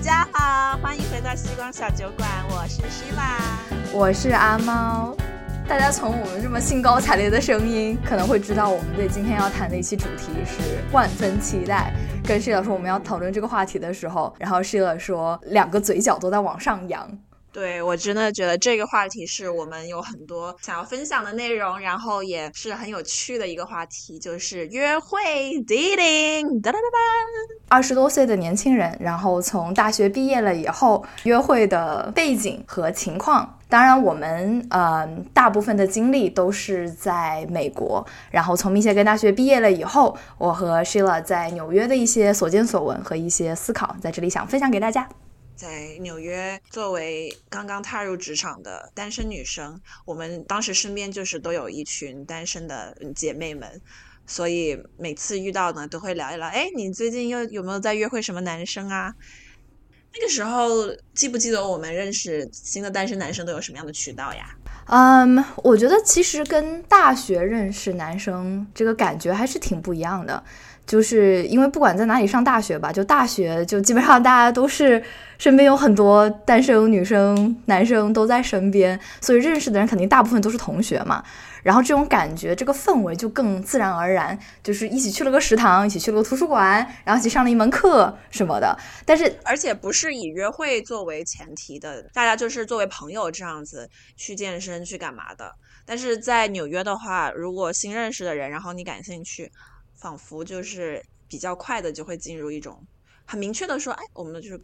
大家好，欢迎回到西光小酒馆，我是西拉，我是阿猫。大家从我们这么兴高采烈的声音，可能会知道我们对今天要谈的一期主题是万分期待。跟 Sheila 说我们要讨论这个话题的时候，然后诗老师说两个嘴角都在往上扬。对我真的觉得这个话题是我们有很多想要分享的内容，然后也是很有趣的一个话题，就是约会 dating。哒哒哒哒。二十多岁的年轻人，然后从大学毕业了以后，约会的背景和情况。当然，我们呃大部分的经历都是在美国，然后从密歇根大学毕业了以后，我和 Sheila 在纽约的一些所见所闻和一些思考，在这里想分享给大家。在纽约，作为刚刚踏入职场的单身女生，我们当时身边就是都有一群单身的姐妹们，所以每次遇到呢，都会聊一聊。哎，你最近又有没有在约会什么男生啊？那个时候记不记得我们认识新的单身男生都有什么样的渠道呀？嗯，我觉得其实跟大学认识男生这个感觉还是挺不一样的。就是因为不管在哪里上大学吧，就大学就基本上大家都是身边有很多单身女生、男生都在身边，所以认识的人肯定大部分都是同学嘛。然后这种感觉，这个氛围就更自然而然，就是一起去了个食堂，一起去了个图书馆，然后一起上了一门课什么的。但是而且不是以约会作为前提的，大家就是作为朋友这样子去健身去干嘛的。但是在纽约的话，如果新认识的人，然后你感兴趣。仿佛就是比较快的就会进入一种很明确的说，哎，我们就是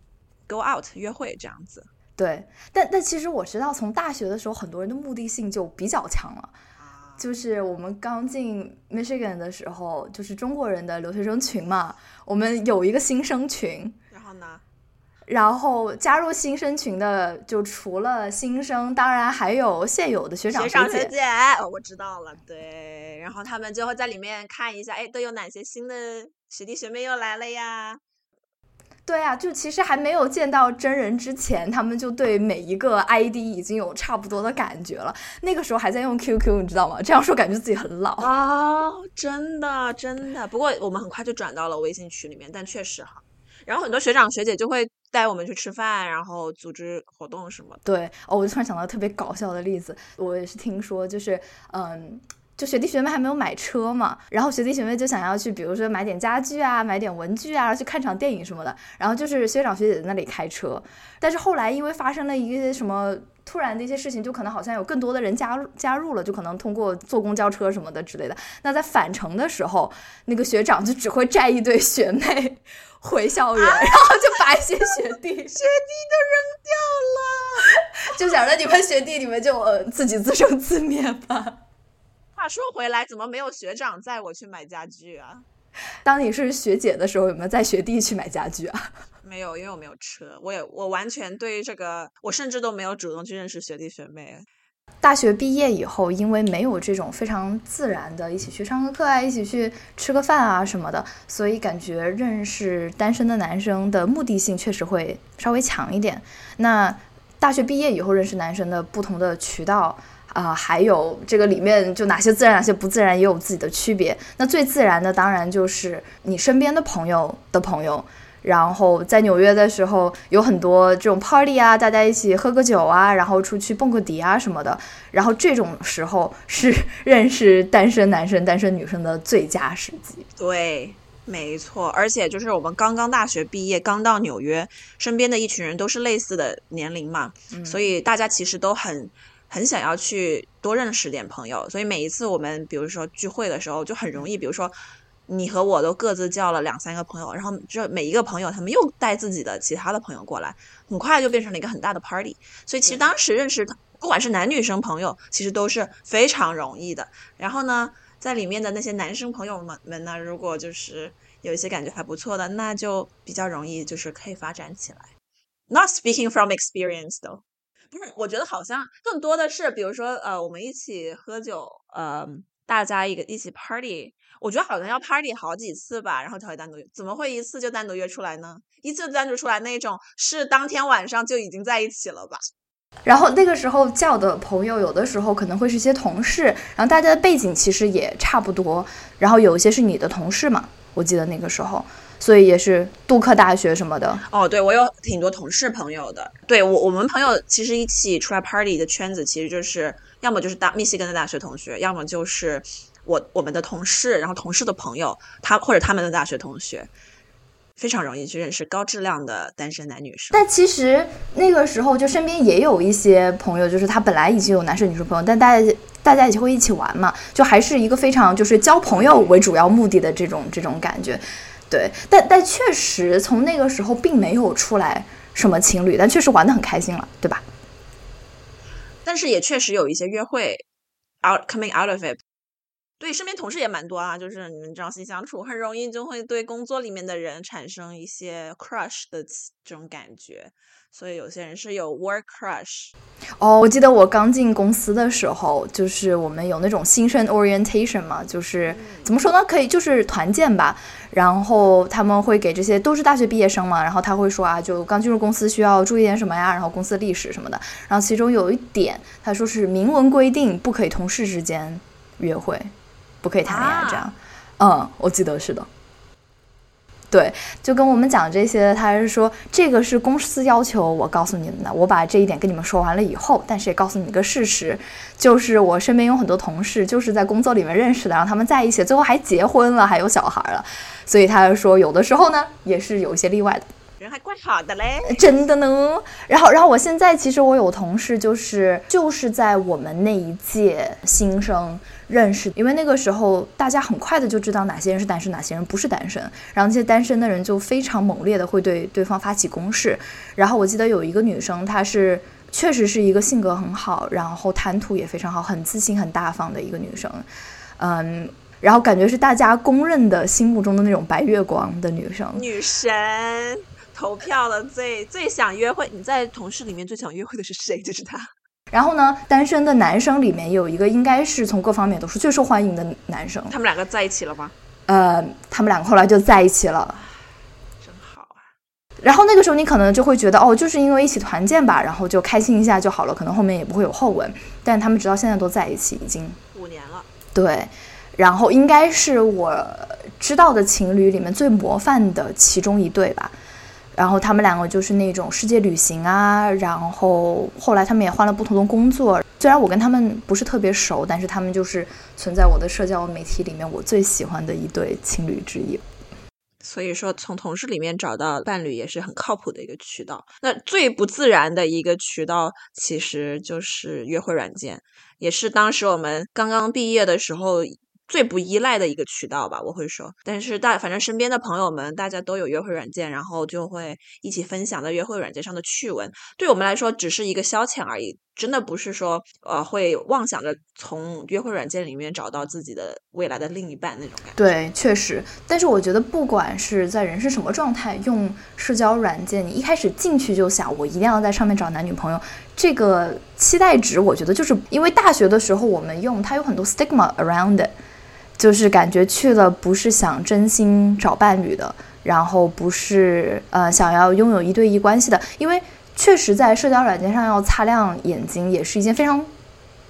go out 约会这样子。对，但但其实我知道，从大学的时候，很多人的目的性就比较强了。就是我们刚进 Michigan 的时候，就是中国人的留学生群嘛，我们有一个新生群。然后呢？然后加入新生群的，就除了新生，当然还有现有的学长学姐。我知道了，对。然后他们就会在里面看一下，哎，都有哪些新的学弟学妹又来了呀？对啊，就其实还没有见到真人之前，他们就对每一个 ID 已经有差不多的感觉了。那个时候还在用 QQ，你知道吗？这样说感觉自己很老啊！真的，真的。不过我们很快就转到了微信群里面，但确实哈。然后很多学长学姐就会带我们去吃饭，然后组织活动什么。对，哦，我就突然想到特别搞笑的例子，我也是听说，就是嗯，就学弟学妹还没有买车嘛，然后学弟学妹就想要去，比如说买点家具啊，买点文具啊，去看场电影什么的，然后就是学长学姐在那里开车，但是后来因为发生了一些什么。突然的一些事情，就可能好像有更多的人加入加入了，就可能通过坐公交车什么的之类的。那在返程的时候，那个学长就只会载一堆学妹回校园，然后就把一些学弟 学弟都扔掉了，就想着你们学弟你们就呃自己自生自灭吧。话说回来，怎么没有学长载我去买家具啊？当你是学姐的时候，有没有载学弟去买家具啊？没有，因为我没有车，我也我完全对这个，我甚至都没有主动去认识学弟学妹。大学毕业以后，因为没有这种非常自然的一起去上个课啊，一起去吃个饭啊什么的，所以感觉认识单身的男生的目的性确实会稍微强一点。那大学毕业以后认识男生的不同的渠道啊，还有这个里面就哪些自然，哪些不自然，也有自己的区别。那最自然的当然就是你身边的朋友的朋友。然后在纽约的时候，有很多这种 party 啊，大家一起喝个酒啊，然后出去蹦个迪啊什么的。然后这种时候是 认识单身男生、单身女生的最佳时机。对，没错。而且就是我们刚刚大学毕业，刚到纽约，身边的一群人都是类似的年龄嘛，所以大家其实都很很想要去多认识点朋友。所以每一次我们比如说聚会的时候，就很容易，比如说。你和我都各自叫了两三个朋友，然后这每一个朋友他们又带自己的其他的朋友过来，很快就变成了一个很大的 party。所以其实当时认识不管是男女生朋友，其实都是非常容易的。然后呢，在里面的那些男生朋友们们呢，如果就是有一些感觉还不错的，那就比较容易就是可以发展起来。Not speaking from experience 的，不是，我觉得好像更多的是，比如说呃，我们一起喝酒，呃，大家一个一起 party。我觉得好像要 party 好几次吧，然后才会单独约。怎么会一次就单独约出来呢？一次单独出来那种是当天晚上就已经在一起了吧？然后那个时候叫的朋友，有的时候可能会是一些同事，然后大家的背景其实也差不多。然后有一些是你的同事嘛，我记得那个时候，所以也是杜克大学什么的。哦，对，我有挺多同事朋友的。对我，我们朋友其实一起出来 party 的圈子，其实就是要么就是大密西根的大学同学，要么就是我我们的同事，然后同事的朋友，他或者他们的大学同学。非常容易去认识高质量的单身男女生，但其实那个时候就身边也有一些朋友，就是他本来已经有男生女生朋友，但大家大家也会一起玩嘛，就还是一个非常就是交朋友为主要目的的这种这种感觉，对，但但确实从那个时候并没有出来什么情侣，但确实玩的很开心了，对吧？但是也确实有一些约会 out coming out of it。对，身边同事也蛮多啊，就是你们朝夕相处，很容易就会对工作里面的人产生一些 crush 的这种感觉，所以有些人是有 work crush。哦，我记得我刚进公司的时候，就是我们有那种新生 orientation 嘛，就是怎么说呢，可以就是团建吧，然后他们会给这些都是大学毕业生嘛，然后他会说啊，就刚进入公司需要注意点什么呀，然后公司历史什么的，然后其中有一点他说是明文规定不可以同事之间约会。不可以谈恋爱，这样，嗯，我记得是的，对，就跟我们讲这些，他是说这个是公司要求我告诉你们的，我把这一点跟你们说完了以后，但是也告诉你一个事实，就是我身边有很多同事就是在工作里面认识的，然后他们在一起，最后还结婚了，还有小孩了，所以他说有的时候呢，也是有一些例外的。人还怪好的嘞，真的呢。然后，然后我现在其实我有同事，就是就是在我们那一届新生认识，因为那个时候大家很快的就知道哪些人是单身，哪些人不是单身。然后那些单身的人就非常猛烈的会对对方发起攻势。然后我记得有一个女生，她是确实是一个性格很好，然后谈吐也非常好，很自信、很大方的一个女生。嗯，然后感觉是大家公认的心目中的那种白月光的女生，女神。投票了最最想约会，你在同事里面最想约会的是谁？就是他。然后呢，单身的男生里面有一个，应该是从各方面都是最受欢迎的男生。他们两个在一起了吗？呃，他们两个后来就在一起了。真好啊。然后那个时候你可能就会觉得，哦，就是因为一起团建吧，然后就开心一下就好了，可能后面也不会有后文。但他们直到现在都在一起，已经五年了。对。然后应该是我知道的情侣里面最模范的其中一对吧。然后他们两个就是那种世界旅行啊，然后后来他们也换了不同的工作。虽然我跟他们不是特别熟，但是他们就是存在我的社交媒体里面我最喜欢的一对情侣之一。所以说，从同事里面找到伴侣也是很靠谱的一个渠道。那最不自然的一个渠道，其实就是约会软件，也是当时我们刚刚毕业的时候。最不依赖的一个渠道吧，我会说。但是大反正身边的朋友们，大家都有约会软件，然后就会一起分享在约会软件上的趣闻。对我们来说，只是一个消遣而已，真的不是说呃会妄想着从约会软件里面找到自己的未来的另一半那种感觉。对，确实。但是我觉得，不管是在人是什么状态，用社交软件，你一开始进去就想我一定要在上面找男女朋友，这个期待值，我觉得就是因为大学的时候我们用它有很多 stigma around it。就是感觉去了不是想真心找伴侣的，然后不是呃想要拥有一对一关系的，因为确实在社交软件上要擦亮眼睛也是一件非常，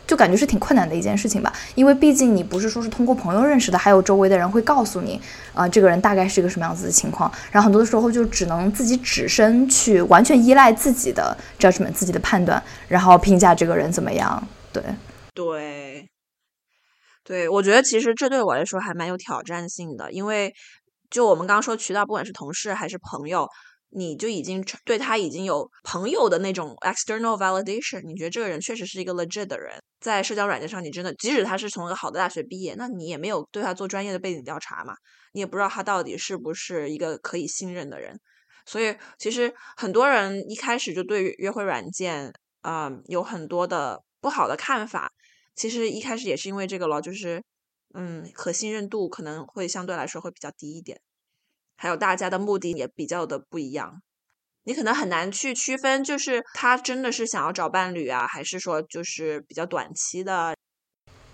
就感觉是挺困难的一件事情吧。因为毕竟你不是说是通过朋友认识的，还有周围的人会告诉你，啊这个人大概是一个什么样子的情况。然后很多的时候就只能自己只身去，完全依赖自己的 judgment 自己的判断，然后评价这个人怎么样。对对。对，我觉得其实这对我来说还蛮有挑战性的，因为就我们刚刚说渠道，不管是同事还是朋友，你就已经对他已经有朋友的那种 external validation，你觉得这个人确实是一个 legit 的人，在社交软件上，你真的即使他是从一个好的大学毕业，那你也没有对他做专业的背景调查嘛，你也不知道他到底是不是一个可以信任的人，所以其实很多人一开始就对约会软件啊有很多的不好的看法。其实一开始也是因为这个咯，就是，嗯，可信任度可能会相对来说会比较低一点，还有大家的目的也比较的不一样，你可能很难去区分，就是他真的是想要找伴侣啊，还是说就是比较短期的。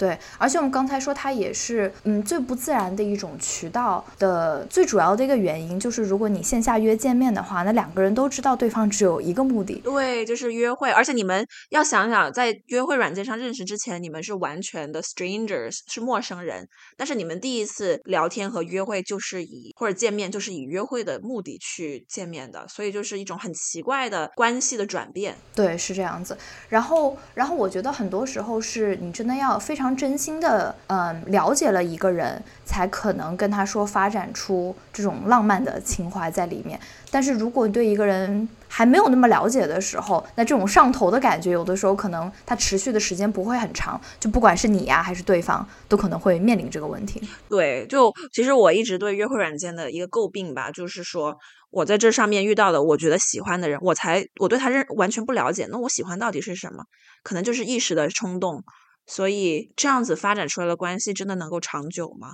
对，而且我们刚才说，它也是嗯最不自然的一种渠道的最主要的一个原因，就是如果你线下约见面的话，那两个人都知道对方只有一个目的。对，就是约会，而且你们要想想，在约会软件上认识之前，你们是完全的 strangers，是陌生人。但是你们第一次聊天和约会，就是以或者见面，就是以约会的目的去见面的，所以就是一种很奇怪的关系的转变。对，是这样子。然后，然后我觉得很多时候是你真的要非常。真心的，嗯，了解了一个人，才可能跟他说发展出这种浪漫的情怀在里面。但是如果对一个人还没有那么了解的时候，那这种上头的感觉，有的时候可能它持续的时间不会很长。就不管是你呀，还是对方，都可能会面临这个问题。对，就其实我一直对约会软件的一个诟病吧，就是说我在这上面遇到的，我觉得喜欢的人，我才我对他认完全不了解。那我喜欢到底是什么？可能就是一时的冲动。所以这样子发展出来的关系真的能够长久吗？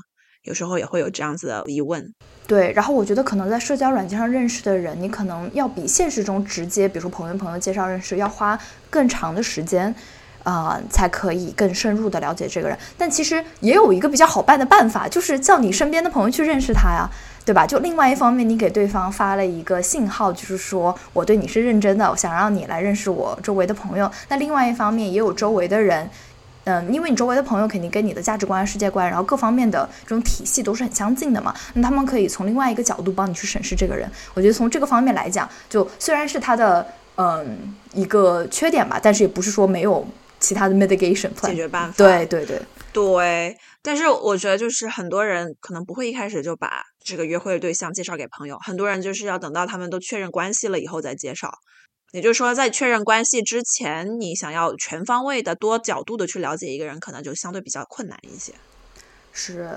有时候也会有这样子的疑问。对，然后我觉得可能在社交软件上认识的人，你可能要比现实中直接，比如说朋友朋友介绍认识，要花更长的时间，啊，才可以更深入的了解这个人。但其实也有一个比较好办的办法，就是叫你身边的朋友去认识他呀，对吧？就另外一方面，你给对方发了一个信号，就是说我对你是认真的，我想让你来认识我周围的朋友。那另外一方面，也有周围的人。嗯，因为你周围的朋友肯定跟你的价值观、世界观，然后各方面的这种体系都是很相近的嘛，那他们可以从另外一个角度帮你去审视这个人。我觉得从这个方面来讲，就虽然是他的嗯一个缺点吧，但是也不是说没有其他的 mitigation plan 解决办法。对对对对，但是我觉得就是很多人可能不会一开始就把这个约会对象介绍给朋友，很多人就是要等到他们都确认关系了以后再介绍。也就是说，在确认关系之前，你想要全方位的、多角度的去了解一个人，可能就相对比较困难一些。是，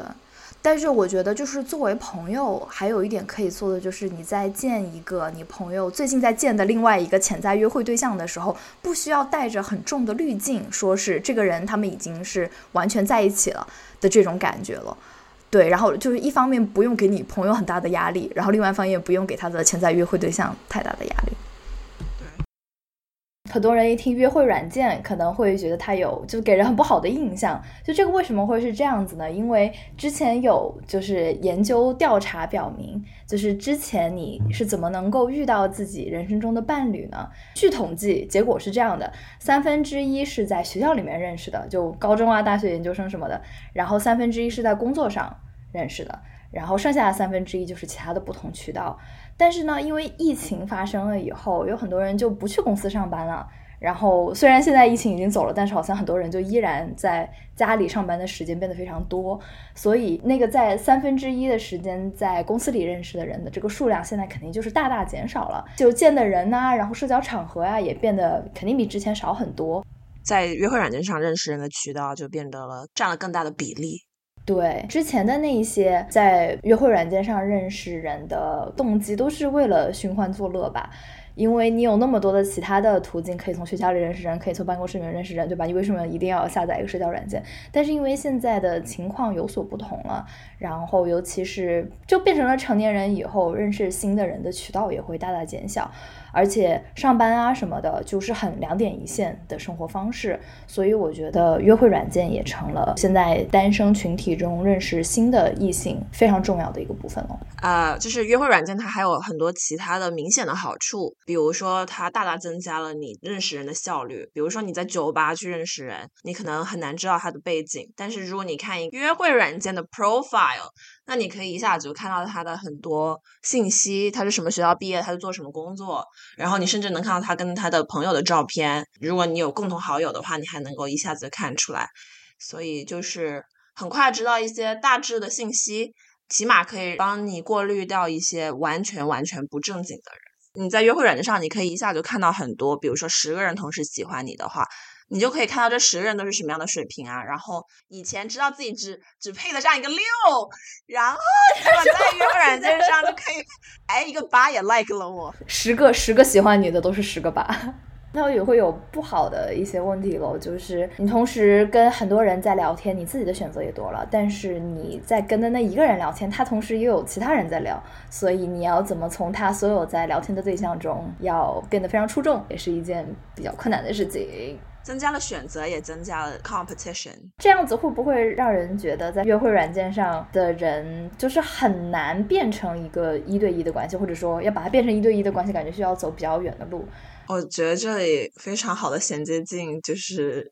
但是我觉得，就是作为朋友，还有一点可以做的，就是你在见一个你朋友最近在见的另外一个潜在约会对象的时候，不需要带着很重的滤镜，说是这个人他们已经是完全在一起了的这种感觉了。对，然后就是一方面不用给你朋友很大的压力，然后另外一方面不用给他的潜在约会对象太大的压力。很多人一听约会软件，可能会觉得它有就给人很不好的印象。就这个为什么会是这样子呢？因为之前有就是研究调查表明，就是之前你是怎么能够遇到自己人生中的伴侣呢？据统计，结果是这样的：三分之一是在学校里面认识的，就高中啊、大学、研究生什么的；然后三分之一是在工作上认识的，然后剩下的三分之一就是其他的不同渠道。但是呢，因为疫情发生了以后，有很多人就不去公司上班了。然后虽然现在疫情已经走了，但是好像很多人就依然在家里上班的时间变得非常多。所以那个在三分之一的时间在公司里认识的人的这个数量，现在肯定就是大大减少了。就见的人呐，然后社交场合啊，也变得肯定比之前少很多。在约会软件上认识人的渠道就变得了占了更大的比例。对之前的那一些在约会软件上认识人的动机，都是为了寻欢作乐吧。因为你有那么多的其他的途径，可以从学校里认识人，可以从办公室里面认识人，对吧？你为什么一定要下载一个社交软件？但是因为现在的情况有所不同了，然后尤其是就变成了成年人以后，认识新的人的渠道也会大大减小。而且上班啊什么的，就是很两点一线的生活方式，所以我觉得约会软件也成了现在单身群体中认识新的异性非常重要的一个部分了。啊，就是约会软件它还有很多其他的明显的好处，比如说它大大增加了你认识人的效率。比如说你在酒吧去认识人，你可能很难知道他的背景，但是如果你看一个约会软件的 profile。那你可以一下子就看到他的很多信息，他是什么学校毕业，他是做什么工作，然后你甚至能看到他跟他的朋友的照片。如果你有共同好友的话，你还能够一下子看出来。所以就是很快知道一些大致的信息，起码可以帮你过滤掉一些完全完全不正经的人。你在约会软件上，你可以一下就看到很多，比如说十个人同时喜欢你的话。你就可以看到这十个人都是什么样的水平啊！然后以前知道自己只只配得上一个六，然后 我在约会软件上就 可以，哎，一个八也 like 了我。十个十个喜欢你的都是十个八，那也会有不好的一些问题喽。就是你同时跟很多人在聊天，你自己的选择也多了，但是你在跟的那一个人聊天，他同时又有其他人在聊，所以你要怎么从他所有在聊天的对象中要变得非常出众，也是一件比较困难的事情。增加了选择，也增加了 competition。这样子会不会让人觉得在约会软件上的人就是很难变成一个一对一的关系，或者说要把它变成一对一的关系，感觉需要走比较远的路？我觉得这里非常好的衔接进就是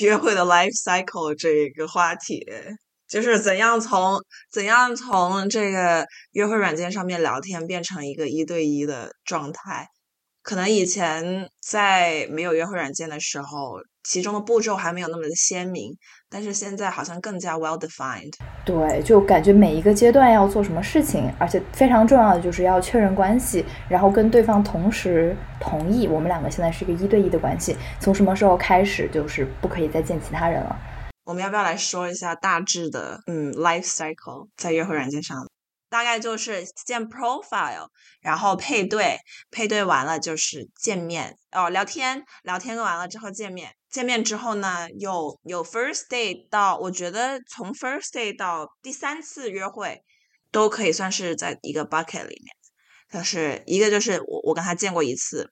约会的 life cycle 这一个话题，就是怎样从怎样从这个约会软件上面聊天变成一个一对一的状态。可能以前在没有约会软件的时候，其中的步骤还没有那么的鲜明，但是现在好像更加 well defined。对，就感觉每一个阶段要做什么事情，而且非常重要的就是要确认关系，然后跟对方同时同意我们两个现在是一个一对一的关系。从什么时候开始就是不可以再见其他人了？我们要不要来说一下大致的嗯 life cycle 在约会软件上？大概就是建 profile，然后配对，配对完了就是见面哦，聊天，聊天完了之后见面，见面之后呢，有有 first date 到，我觉得从 first date 到第三次约会都可以算是在一个 bucket 里面，就是一个就是我我跟他见过一次，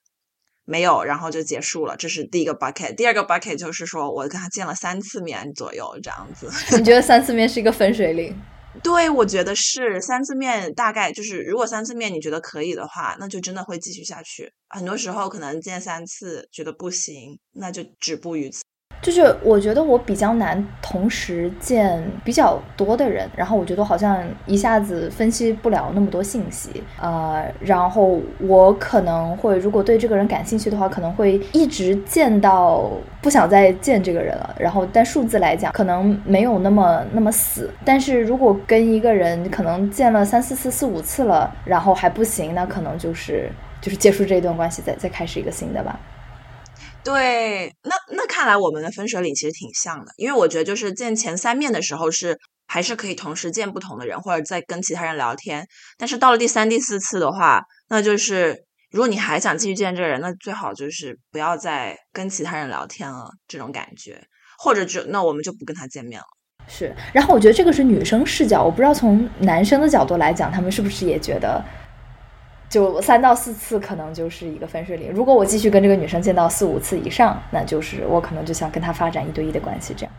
没有，然后就结束了，这是第一个 bucket，第二个 bucket 就是说我跟他见了三次面左右这样子。你觉得三次面是一个分水岭？对，我觉得是三次面，大概就是如果三次面你觉得可以的话，那就真的会继续下去。很多时候可能见三次觉得不行，那就止步于此。就是我觉得我比较难同时见比较多的人，然后我觉得好像一下子分析不了那么多信息，呃，然后我可能会如果对这个人感兴趣的话，可能会一直见到不想再见这个人了。然后但数字来讲，可能没有那么那么死。但是如果跟一个人可能见了三四次、四五次了，然后还不行，那可能就是就是结束这一段关系，再再开始一个新的吧。对，那那看来我们的分水岭其实挺像的，因为我觉得就是见前三面的时候是还是可以同时见不同的人，或者在跟其他人聊天。但是到了第三、第四次的话，那就是如果你还想继续见这个人，那最好就是不要再跟其他人聊天了，这种感觉，或者就那我们就不跟他见面了。是，然后我觉得这个是女生视角，我不知道从男生的角度来讲，他们是不是也觉得。就三到四次可能就是一个分水岭。如果我继续跟这个女生见到四五次以上，那就是我可能就想跟她发展一对一的关系。这样，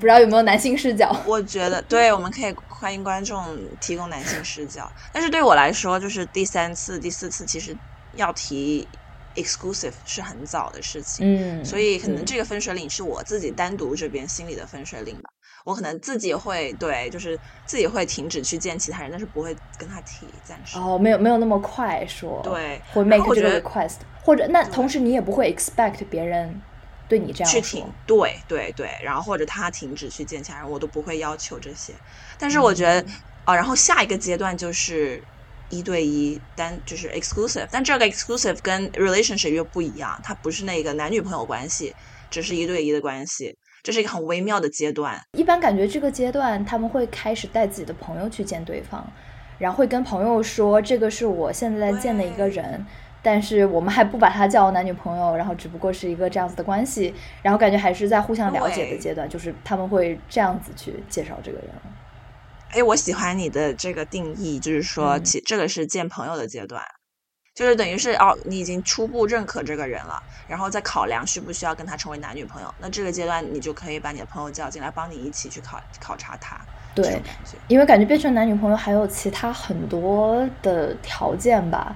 不知道有没有男性视角？我觉得，对，我们可以欢迎观众提供男性视角。但是对我来说，就是第三次、第四次，其实要提 exclusive 是很早的事情。嗯，所以可能这个分水岭是我自己单独这边心里的分水岭吧。我可能自己会对，就是自己会停止去见其他人，但是不会跟他提暂时。哦，没有没有那么快说。对，会 make 这个 request，或者那同时你也不会 expect 别人对你这样去停。对对对，然后或者他停止去见其他人，我都不会要求这些。但是我觉得啊，然后下一个阶段就是一对一单，就是 exclusive。但这个 exclusive 跟 relationship 又不一样，它不是那个男女朋友关系，只是一对一的关系。这是一个很微妙的阶段。一般感觉这个阶段他们会开始带自己的朋友去见对方，然后会跟朋友说这个是我现在在见的一个人，但是我们还不把他叫男女朋友，然后只不过是一个这样子的关系，然后感觉还是在互相了解的阶段，就是他们会这样子去介绍这个人。哎，我喜欢你的这个定义，就是说，其这个是见朋友的阶段。就是等于是哦，你已经初步认可这个人了，然后再考量需不需要跟他成为男女朋友。那这个阶段，你就可以把你的朋友叫进来，帮你一起去考考察他。对，因为感觉变成男女朋友还有其他很多的条件吧。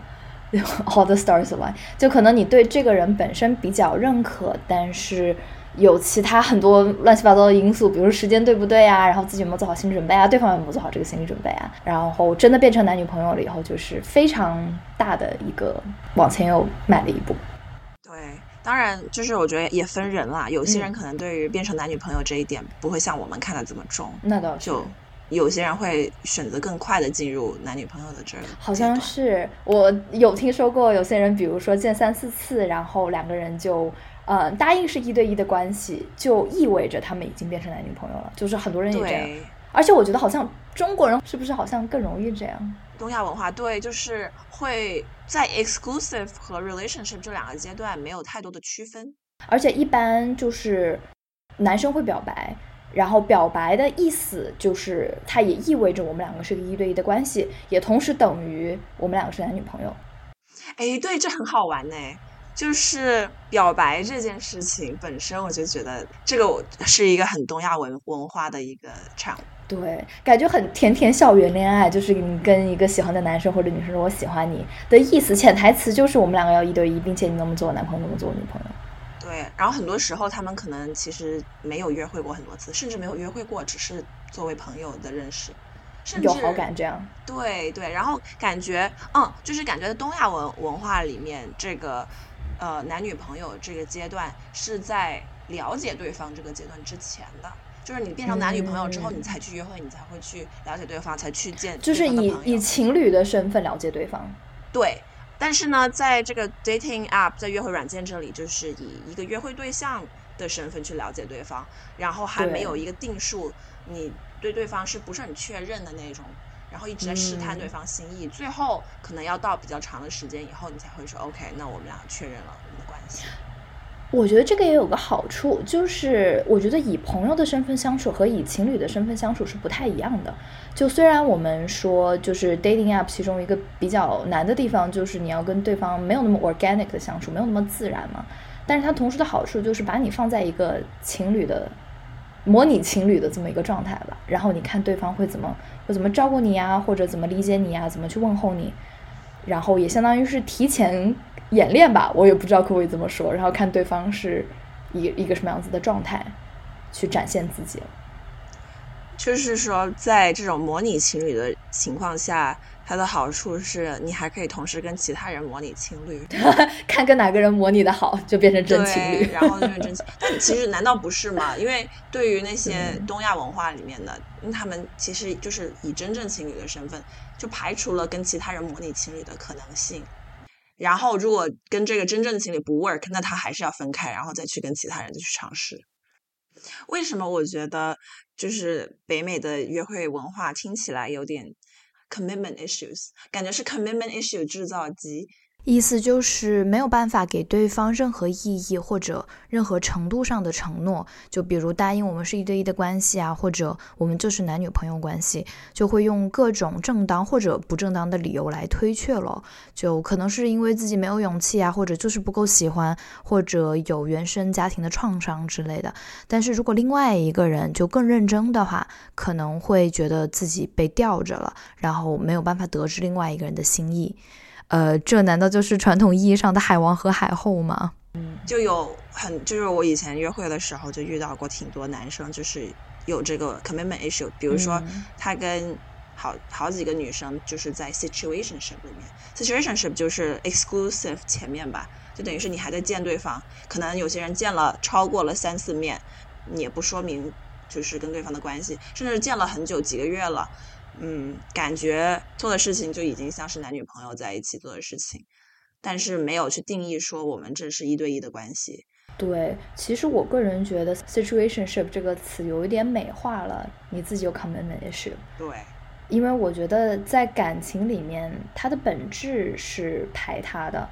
All the stars align，就可能你对这个人本身比较认可，但是。有其他很多乱七八糟的因素，比如时间对不对啊，然后自己有没有做好心理准备啊，对方有没有做好这个心理准备啊，然后真的变成男女朋友了以后，就是非常大的一个往前又迈了一步。对，当然就是我觉得也分人啦，有些人可能对于变成男女朋友这一点不会像我们看的这么重，那倒就有些人会选择更快的进入男女朋友的这好像是我有听说过有些人，比如说见三四次，然后两个人就。呃，答应是一对一的关系，就意味着他们已经变成男女朋友了。就是很多人也这样，而且我觉得好像中国人是不是好像更容易这样？东亚文化对，就是会在 exclusive 和 relationship 这两个阶段没有太多的区分。而且一般就是男生会表白，然后表白的意思就是它也意味着我们两个是个一对一的关系，也同时等于我们两个是男女朋友。哎，对，这很好玩呢。就是表白这件事情本身，我就觉得这个是一个很东亚文文化的一个产物。对，感觉很甜甜校园恋爱，就是你跟一个喜欢的男生或者女生说“我喜欢你”的意思，潜台词就是我们两个要一对一，并且你能不能做我男朋友，能不能做我女朋友。对，然后很多时候他们可能其实没有约会过很多次，甚至没有约会过，只是作为朋友的认识，甚至有好感这样。对对，然后感觉嗯，就是感觉东亚文文化里面这个呃男女朋友这个阶段是在了解对方这个阶段之前的。就是你变成男女朋友之后，你才去约会，你才会去了解对方，才去见。就是以以情侣的身份了解对方。对，但是呢，在这个 dating app，在约会软件这里，就是以一个约会对象的身份去了解对方，然后还没有一个定数，你对对方是不是很确认的那种，然后一直在试探对方心意，最后可能要到比较长的时间以后，你才会说 OK，那我们俩确认了我们的关系。我觉得这个也有个好处，就是我觉得以朋友的身份相处和以情侣的身份相处是不太一样的。就虽然我们说，就是 dating app 其中一个比较难的地方，就是你要跟对方没有那么 organic 的相处，没有那么自然嘛。但是它同时的好处就是把你放在一个情侣的模拟情侣的这么一个状态吧，然后你看对方会怎么会怎么照顾你呀，或者怎么理解你呀，怎么去问候你，然后也相当于是提前。演练吧，我也不知道可不可以这么说。然后看对方是一一个什么样子的状态，去展现自己。就是说，在这种模拟情侣的情况下，它的好处是你还可以同时跟其他人模拟情侣，看跟哪个人模拟的好，就变成真情侣。然后就是真情。但其实难道不是吗？因为对于那些东亚文化里面的，他们其实就是以真正情侣的身份，就排除了跟其他人模拟情侣的可能性。然后，如果跟这个真正的情侣不 work，那他还是要分开，然后再去跟其他人再去尝试。为什么我觉得就是北美的约会文化听起来有点 commitment issues，感觉是 commitment issue 制造机。意思就是没有办法给对方任何意义或者任何程度上的承诺，就比如答应我们是一对一的关系啊，或者我们就是男女朋友关系，就会用各种正当或者不正当的理由来推却了。就可能是因为自己没有勇气啊，或者就是不够喜欢，或者有原生家庭的创伤之类的。但是如果另外一个人就更认真的话，可能会觉得自己被吊着了，然后没有办法得知另外一个人的心意。呃，这难道就是传统意义上的海王和海后吗？嗯，就有很，就是我以前约会的时候就遇到过挺多男生，就是有这个 commitment issue。比如说，他跟好好几个女生就是在 situationship 里面，situationship 就是 exclusive 前面吧，就等于是你还在见对方，可能有些人见了超过了三四面，也不说明就是跟对方的关系，甚至见了很久几个月了。嗯，感觉做的事情就已经像是男女朋友在一起做的事情，但是没有去定义说我们这是一对一的关系。对，其实我个人觉得 situationship 这个词有一点美化了，你自己有 commitment issue。对，因为我觉得在感情里面，它的本质是排他的。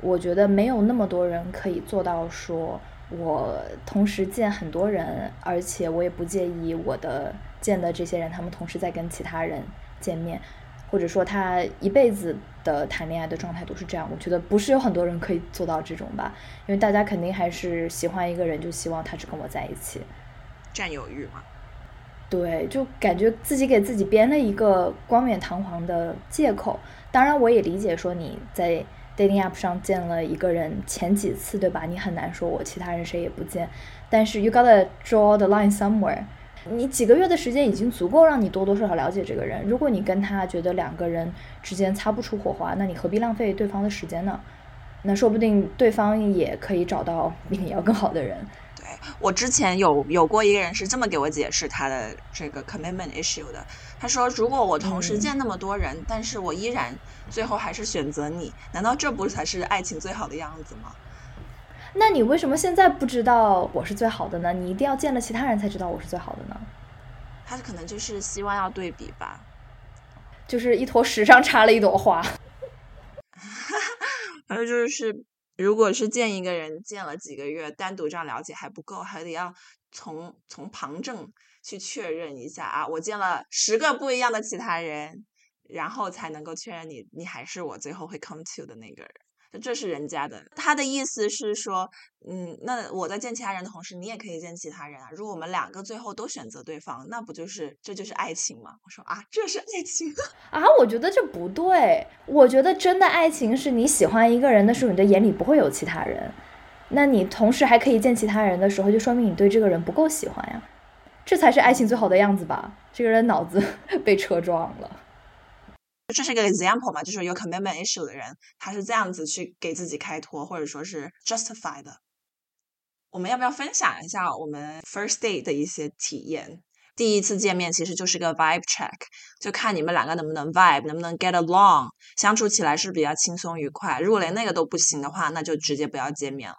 我觉得没有那么多人可以做到说，我同时见很多人，而且我也不介意我的。见的这些人，他们同时在跟其他人见面，或者说他一辈子的谈恋爱的状态都是这样。我觉得不是有很多人可以做到这种吧，因为大家肯定还是喜欢一个人，就希望他只跟我在一起。占有欲嘛？对，就感觉自己给自己编了一个冠冕堂皇的借口。当然，我也理解说你在 dating app 上见了一个人前几次，对吧？你很难说我其他人谁也不见。但是 you gotta draw the line somewhere。你几个月的时间已经足够让你多多少少了解这个人。如果你跟他觉得两个人之间擦不出火花，那你何必浪费对方的时间呢？那说不定对方也可以找到比你要更好的人。对我之前有有过一个人是这么给我解释他的这个 commitment issue 的。他说，如果我同时见那么多人，但是我依然最后还是选择你，难道这不才是爱情最好的样子吗？那你为什么现在不知道我是最好的呢？你一定要见了其他人才知道我是最好的呢？他可能就是希望要对比吧，就是一坨屎上插了一朵花。还有就是，如果是见一个人见了几个月，单独这样了解还不够，还得要从从旁证去确认一下啊，我见了十个不一样的其他人，然后才能够确认你你还是我最后会 come to 的那个人。这是人家的。他的意思是说，嗯，那我在见其他人的同时，你也可以见其他人啊。如果我们两个最后都选择对方，那不就是这就是爱情吗？我说啊，这是爱情啊？我觉得这不对。我觉得真的爱情是你喜欢一个人的时候，你的眼里不会有其他人。那你同时还可以见其他人的时候，就说明你对这个人不够喜欢呀。这才是爱情最好的样子吧？这个人脑子 被车撞了。这是一个 example 嘛，就是有 commitment issue 的人，他是这样子去给自己开脱，或者说是 justify 的。我们要不要分享一下我们 first date 的一些体验？第一次见面其实就是个 vibe check，就看你们两个能不能 vibe，能不能 get along，相处起来是比较轻松愉快。如果连那个都不行的话，那就直接不要见面了。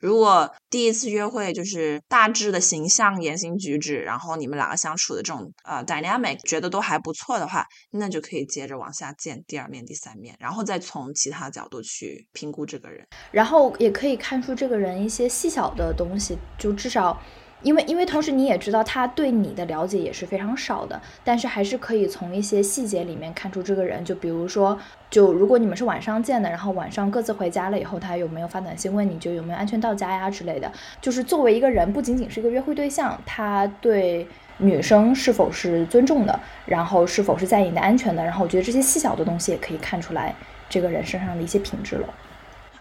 如果第一次约会就是大致的形象、言行举止，然后你们两个相处的这种呃 dynamic 觉得都还不错的话，那就可以接着往下见第二面、第三面，然后再从其他角度去评估这个人，然后也可以看出这个人一些细小的东西，就至少。因为，因为同时你也知道他对你的了解也是非常少的，但是还是可以从一些细节里面看出这个人。就比如说，就如果你们是晚上见的，然后晚上各自回家了以后，他有没有发短信问你就有没有安全到家呀之类的。就是作为一个人，不仅仅是一个约会对象，他对女生是否是尊重的，然后是否是在意你的安全的，然后我觉得这些细小的东西也可以看出来这个人身上的一些品质了。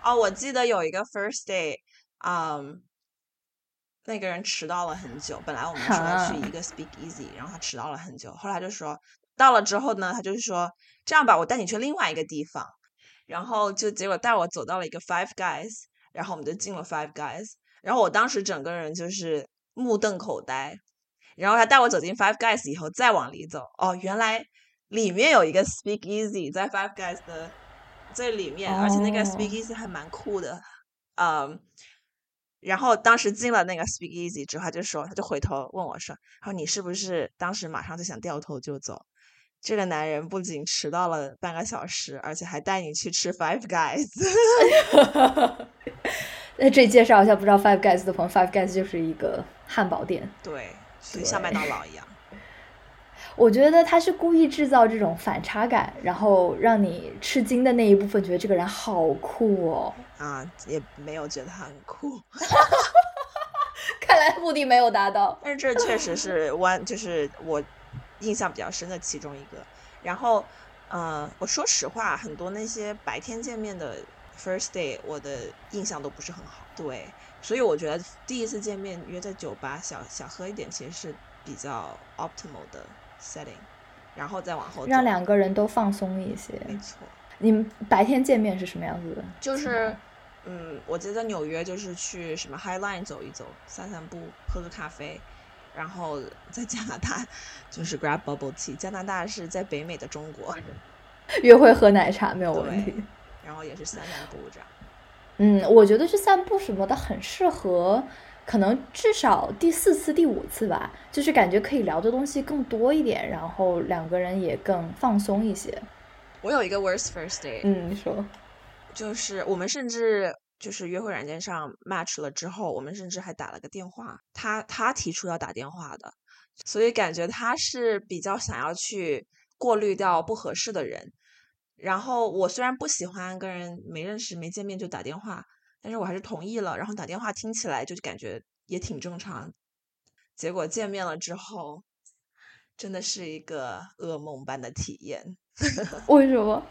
哦，我记得有一个 first day，嗯。那个人迟到了很久，本来我们说要去一个 Speak Easy，然后他迟到了很久。后来就说到了之后呢，他就是说这样吧，我带你去另外一个地方。然后就结果带我走到了一个 Five Guys，然后我们就进了 Five Guys。然后我当时整个人就是目瞪口呆。然后他带我走进 Five Guys 以后，再往里走，哦，原来里面有一个 Speak Easy 在 Five Guys 的最里面，而且那个 Speak Easy 还蛮酷的，嗯。然后当时进了那个 Speak Easy 之后，他就说，他就回头问我说：“然后你是不是当时马上就想掉头就走？这个男人不仅迟到了半个小时，而且还带你去吃 Five Guys。”那这介绍一下，不知道 Five Guys 的朋友，Five Guys 就是一个汉堡店，对，就像麦当劳一样。我觉得他是故意制造这种反差感，然后让你吃惊的那一部分，觉得这个人好酷哦。啊，也没有觉得他很酷 看来目的没有达到。但是这确实是 one，就是我印象比较深的其中一个。然后，呃，我说实话，很多那些白天见面的 first day，我的印象都不是很好。对，所以我觉得第一次见面约在酒吧小小喝一点，其实是比较 optimal 的 setting，然后再往后让两个人都放松一些。没错。你们白天见面是什么样子的？就是。嗯，我记得纽约就是去什么 High Line 走一走，散散步，喝个咖啡，然后在加拿大就是 grab bubble tea。加拿大是在北美的中国，约会喝奶茶没有问题。然后也是散散步这样。嗯，我觉得去散步什么的很适合，可能至少第四次、第五次吧，就是感觉可以聊的东西更多一点，然后两个人也更放松一些。我有一个 worst first day。嗯，你说。就是我们甚至就是约会软件上 match 了之后，我们甚至还打了个电话。他他提出要打电话的，所以感觉他是比较想要去过滤掉不合适的人。然后我虽然不喜欢跟人没认识没见面就打电话，但是我还是同意了。然后打电话听起来就感觉也挺正常。结果见面了之后，真的是一个噩梦般的体验。为什么？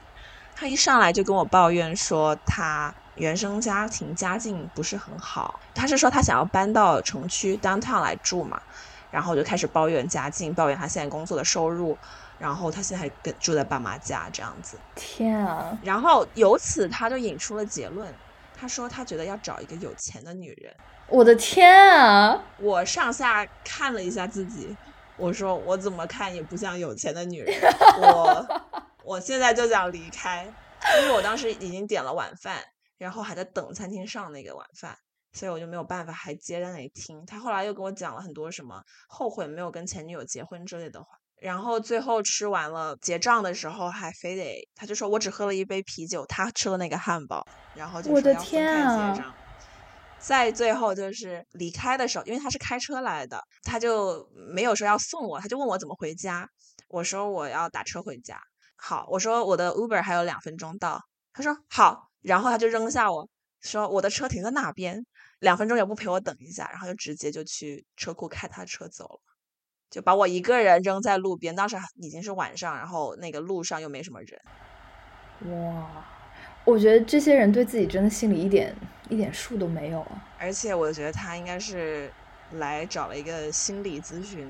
他一上来就跟我抱怨说，他原生家庭家境不是很好。他是说他想要搬到城区 downtown 来住嘛，然后就开始抱怨家境，抱怨他现在工作的收入，然后他现在还跟住在爸妈家这样子。天啊！然后由此他就引出了结论，他说他觉得要找一个有钱的女人。我的天啊！我上下看了一下自己，我说我怎么看也不像有钱的女人。我。我现在就想离开，因为我当时已经点了晚饭，然后还在等餐厅上那个晚饭，所以我就没有办法还接在那里听。他后来又跟我讲了很多什么后悔没有跟前女友结婚之类的话，然后最后吃完了结账的时候还非得，他就说我只喝了一杯啤酒，他吃了那个汉堡，然后就说要分开结账。在最后就是离开的时候，因为他是开车来的，他就没有说要送我，他就问我怎么回家，我说我要打车回家。好，我说我的 Uber 还有两分钟到，他说好，然后他就扔下我说我的车停在那边，两分钟也不陪我等一下，然后就直接就去车库开他车走了，就把我一个人扔在路边。当时已经是晚上，然后那个路上又没什么人。哇，我觉得这些人对自己真的心里一点一点数都没有啊！而且我觉得他应该是来找了一个心理咨询。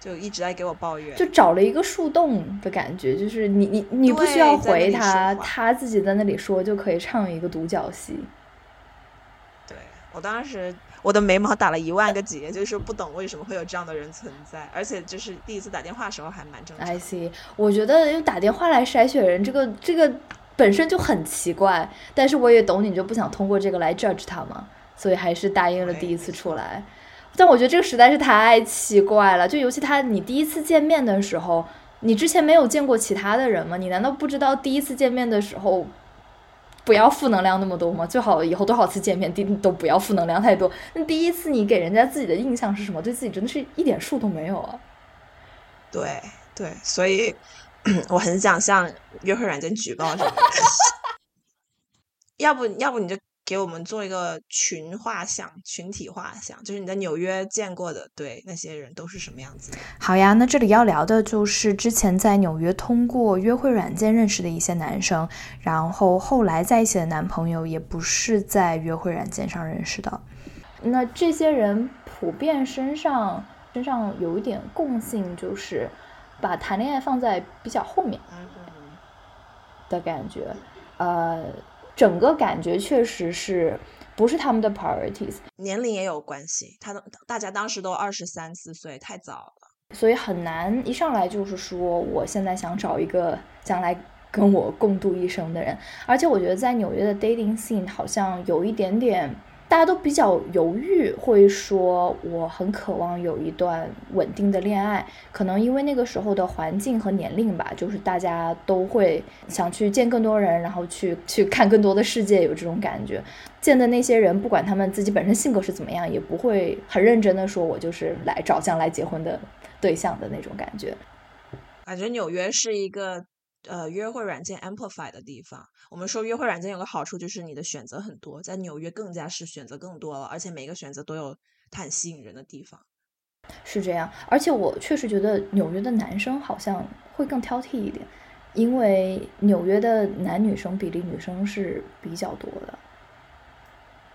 就一直在给我抱怨，就找了一个树洞的感觉，就是你你你不需要回他，他自己在那里说就可以唱一个独角戏。对我当时我的眉毛打了一万个结，就是不懂为什么会有这样的人存在，而且就是第一次打电话的时候还蛮正常。I see，我觉得用打电话来筛选人，这个这个本身就很奇怪，但是我也懂你就不想通过这个来 judge 他嘛，所以还是答应了第一次出来。但我觉得这个实在是太奇怪了，就尤其他你第一次见面的时候，你之前没有见过其他的人吗？你难道不知道第一次见面的时候不要负能量那么多吗？最好以后多少次见面第都不要负能量太多。那第一次你给人家自己的印象是什么？对自己真的是一点数都没有啊！对对，所以 我很想向约会软件举报这个，要不要不你就。给我们做一个群画像、群体画像，就是你在纽约见过的，对那些人都是什么样子？好呀，那这里要聊的就是之前在纽约通过约会软件认识的一些男生，然后后来在一起的男朋友也不是在约会软件上认识的。那这些人普遍身上身上有一点共性，就是把谈恋爱放在比较后面的感觉，呃。整个感觉确实是不是他们的 priorities，年龄也有关系。他的大家当时都二十三四岁，太早了，所以很难一上来就是说我现在想找一个将来跟我共度一生的人。而且我觉得在纽约的 dating scene 好像有一点点。大家都比较犹豫，会说我很渴望有一段稳定的恋爱，可能因为那个时候的环境和年龄吧，就是大家都会想去见更多人，然后去去看更多的世界，有这种感觉。见的那些人，不管他们自己本身性格是怎么样，也不会很认真的说，我就是来找将来结婚的对象的那种感觉。感觉纽约是一个。呃，约会软件 amplify 的地方，我们说约会软件有个好处就是你的选择很多，在纽约更加是选择更多了，而且每个选择都有它很吸引人的地方。是这样，而且我确实觉得纽约的男生好像会更挑剔一点，因为纽约的男女生比例女生是比较多的。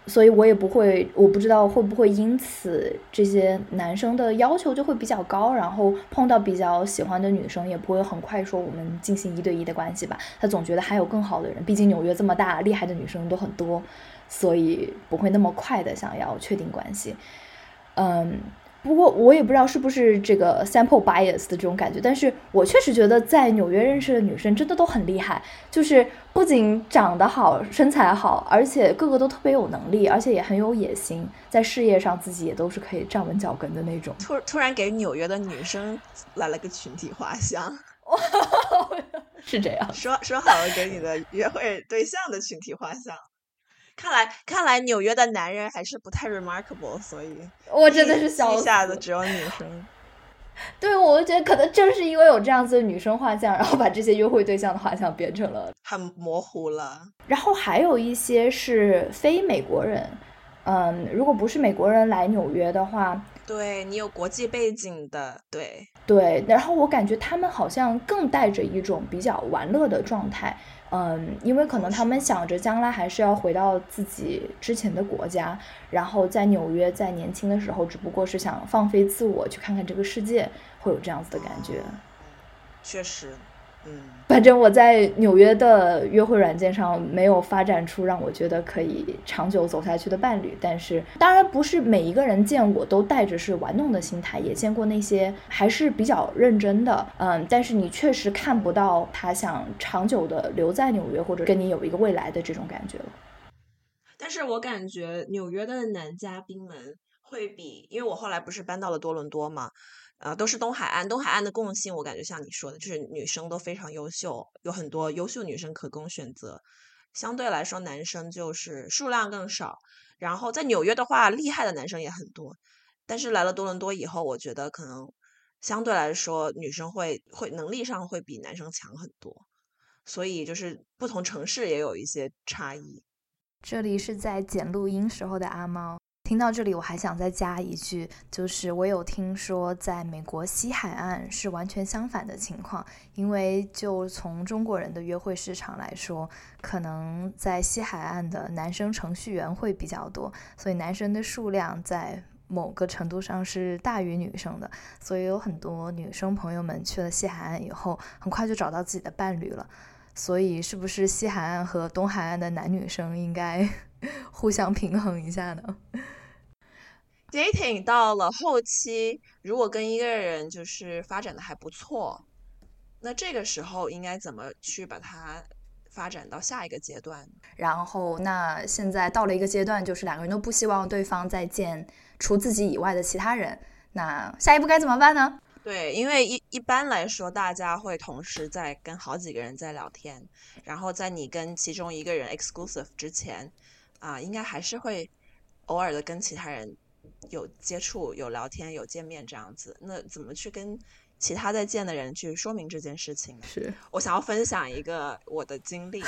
所以我也不会，我不知道会不会因此这些男生的要求就会比较高，然后碰到比较喜欢的女生也不会很快说我们进行一对一的关系吧。他总觉得还有更好的人，毕竟纽约这么大，厉害的女生都很多，所以不会那么快的想要确定关系。嗯。不过我也不知道是不是这个 sample bias 的这种感觉，但是我确实觉得在纽约认识的女生真的都很厉害，就是不仅长得好、身材好，而且个个都特别有能力，而且也很有野心，在事业上自己也都是可以站稳脚跟的那种。突突然给纽约的女生来了个群体画像，是这样说说好了给你的约会对象的群体画像。看来，看来纽约的男人还是不太 remarkable，所以我真的是笑一下子只有女生。对，我就觉得可能正是因为有这样子的女生画像，然后把这些约会对象的画像变成了很模糊了。然后还有一些是非美国人，嗯，如果不是美国人来纽约的话，对你有国际背景的，对对。然后我感觉他们好像更带着一种比较玩乐的状态。嗯，因为可能他们想着将来还是要回到自己之前的国家，然后在纽约，在年轻的时候，只不过是想放飞自我，去看看这个世界，会有这样子的感觉。确实。嗯，反正我在纽约的约会软件上没有发展出让我觉得可以长久走下去的伴侣，但是当然不是每一个人见我都带着是玩弄的心态，也见过那些还是比较认真的，嗯，但是你确实看不到他想长久的留在纽约或者跟你有一个未来的这种感觉了。但是我感觉纽约的男嘉宾们会比，因为我后来不是搬到了多伦多嘛。啊，都是东海岸。东海岸的共性，我感觉像你说的，就是女生都非常优秀，有很多优秀女生可供选择。相对来说，男生就是数量更少。然后在纽约的话，厉害的男生也很多。但是来了多伦多以后，我觉得可能相对来说，女生会会能力上会比男生强很多。所以就是不同城市也有一些差异。这里是在剪录音时候的阿猫。听到这里，我还想再加一句，就是我有听说，在美国西海岸是完全相反的情况。因为就从中国人的约会市场来说，可能在西海岸的男生程序员会比较多，所以男生的数量在某个程度上是大于女生的。所以有很多女生朋友们去了西海岸以后，很快就找到自己的伴侣了。所以，是不是西海岸和东海岸的男女生应该 互相平衡一下呢？dating 到了后期，如果跟一个人就是发展的还不错，那这个时候应该怎么去把它发展到下一个阶段？然后，那现在到了一个阶段，就是两个人都不希望对方再见除自己以外的其他人，那下一步该怎么办呢？对，因为一一般来说，大家会同时在跟好几个人在聊天，然后在你跟其中一个人 exclusive 之前，啊，应该还是会偶尔的跟其他人。有接触、有聊天、有见面这样子，那怎么去跟其他在见的人去说明这件事情呢？是我想要分享一个我的经历，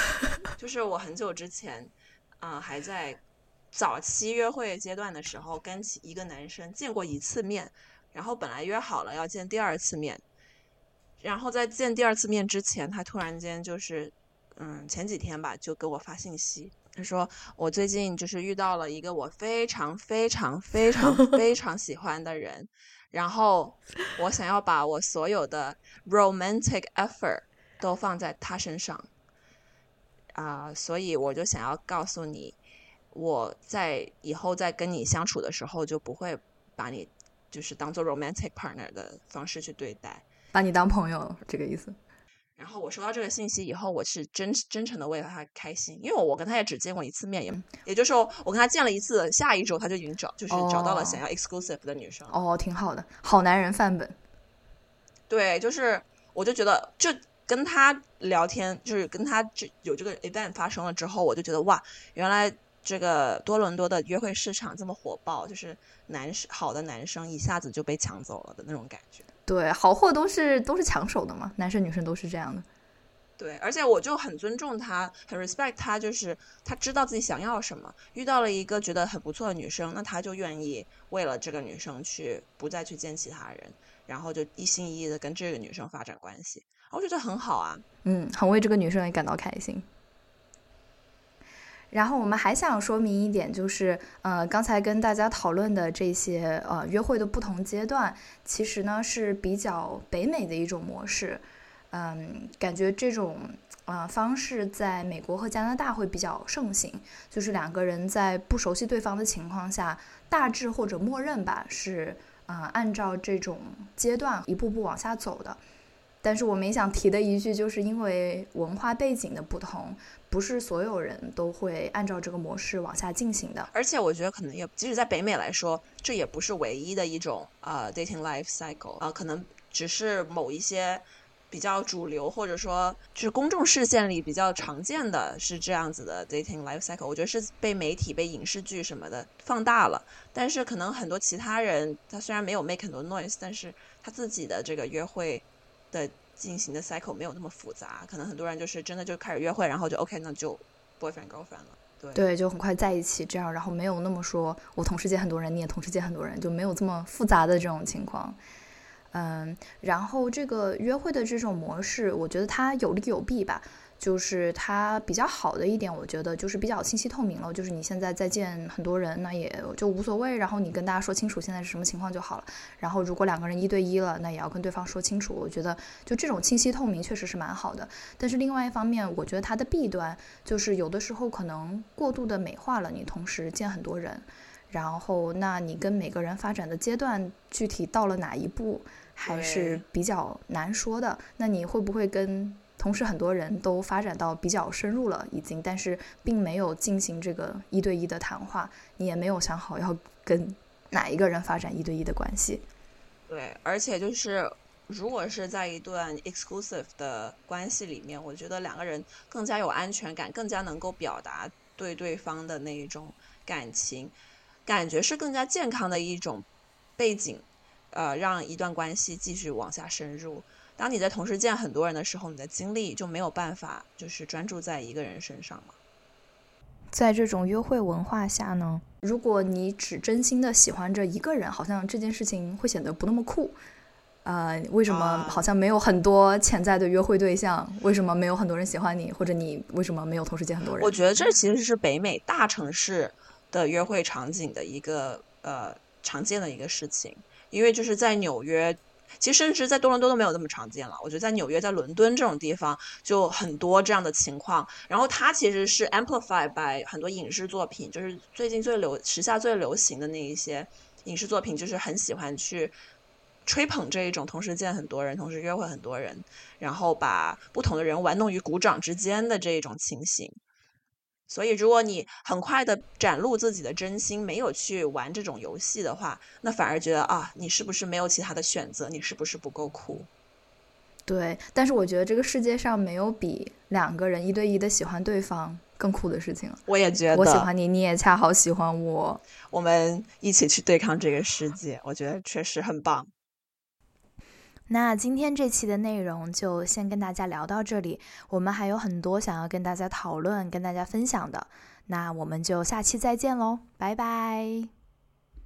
就是我很久之前，啊，还在早期约会阶段的时候，跟一个男生见过一次面，然后本来约好了要见第二次面，然后在见第二次面之前，他突然间就是，嗯，前几天吧，就给我发信息。他说：“我最近就是遇到了一个我非常非常非常非常喜欢的人，然后我想要把我所有的 romantic effort 都放在他身上啊，所以我就想要告诉你，我在以后在跟你相处的时候就不会把你就是当做 romantic partner 的方式去对待，把你当朋友这个意思。”然后我收到这个信息以后，我是真真诚的为了他开心，因为我跟他也只见过一次面，也也就是说我跟他见了一次，下一周他就已经找就是找到了想要 exclusive 的女生。哦，挺好的，好男人范本。对，就是我就觉得，就跟他聊天，就是跟他这有这个 event 发生了之后，我就觉得哇，原来这个多伦多的约会市场这么火爆，就是男生好的男生一下子就被抢走了的那种感觉。对，好货都是都是抢手的嘛，男生女生都是这样的。对，而且我就很尊重他，很 respect 他，就是他知道自己想要什么。遇到了一个觉得很不错的女生，那他就愿意为了这个女生去不再去见其他人，然后就一心一意的跟这个女生发展关系。我觉得很好啊，嗯，很为这个女生也感到开心。然后我们还想说明一点，就是呃，刚才跟大家讨论的这些呃约会的不同阶段，其实呢是比较北美的一种模式。嗯，感觉这种呃方式在美国和加拿大会比较盛行，就是两个人在不熟悉对方的情况下，大致或者默认吧，是啊按照这种阶段一步步往下走的。但是我没想提的一句，就是因为文化背景的不同。不是所有人都会按照这个模式往下进行的，而且我觉得可能也，即使在北美来说，这也不是唯一的一种呃 dating life cycle 啊，可能只是某一些比较主流或者说就是公众视线里比较常见的是这样子的 dating life cycle。我觉得是被媒体、被影视剧什么的放大了，但是可能很多其他人他虽然没有 make 很多 noise，但是他自己的这个约会的。进行的 cycle 没有那么复杂，可能很多人就是真的就开始约会，然后就 OK，那就 boyfriend girlfriend 了。对对，就很快在一起这样，然后没有那么说我同时见很多人，你也同时见很多人，就没有这么复杂的这种情况。嗯，然后这个约会的这种模式，我觉得它有利有弊吧。就是它比较好的一点，我觉得就是比较清晰透明了。就是你现在再见很多人，那也就无所谓。然后你跟大家说清楚现在是什么情况就好了。然后如果两个人一对一了，那也要跟对方说清楚。我觉得就这种清晰透明确实是蛮好的。但是另外一方面，我觉得它的弊端就是有的时候可能过度的美化了你同时见很多人。然后那你跟每个人发展的阶段具体到了哪一步，还是比较难说的。那你会不会跟？同时，很多人都发展到比较深入了，已经，但是并没有进行这个一对一的谈话，你也没有想好要跟哪一个人发展一对一的关系。对，而且就是，如果是在一段 exclusive 的关系里面，我觉得两个人更加有安全感，更加能够表达对对方的那一种感情，感觉是更加健康的一种背景。呃让一段关系继续往下深入。当你在同时见很多人的时候，你的精力就没有办法就是专注在一个人身上了。在这种约会文化下呢，如果你只真心的喜欢着一个人，好像这件事情会显得不那么酷。呃，为什么好像没有很多潜在的约会对象？为什么没有很多人喜欢你？或者你为什么没有同时见很多人？我觉得这其实是北美大城市的约会场景的一个呃常见的一个事情，因为就是在纽约，其实甚至在多伦多都没有那么常见了。我觉得在纽约、在伦敦这种地方就很多这样的情况。然后它其实是 amplify by 很多影视作品，就是最近最流时下最流行的那一些影视作品，就是很喜欢去。吹捧这一种同时见很多人、同时约会很多人，然后把不同的人玩弄于股掌之间的这一种情形。所以，如果你很快的展露自己的真心，没有去玩这种游戏的话，那反而觉得啊，你是不是没有其他的选择？你是不是不够酷？对，但是我觉得这个世界上没有比两个人一对一的喜欢对方更酷的事情了。我也觉得，我喜欢你，你也恰好喜欢我，我们一起去对抗这个世界，我觉得确实很棒。那今天这期的内容就先跟大家聊到这里，我们还有很多想要跟大家讨论、跟大家分享的，那我们就下期再见喽，拜拜。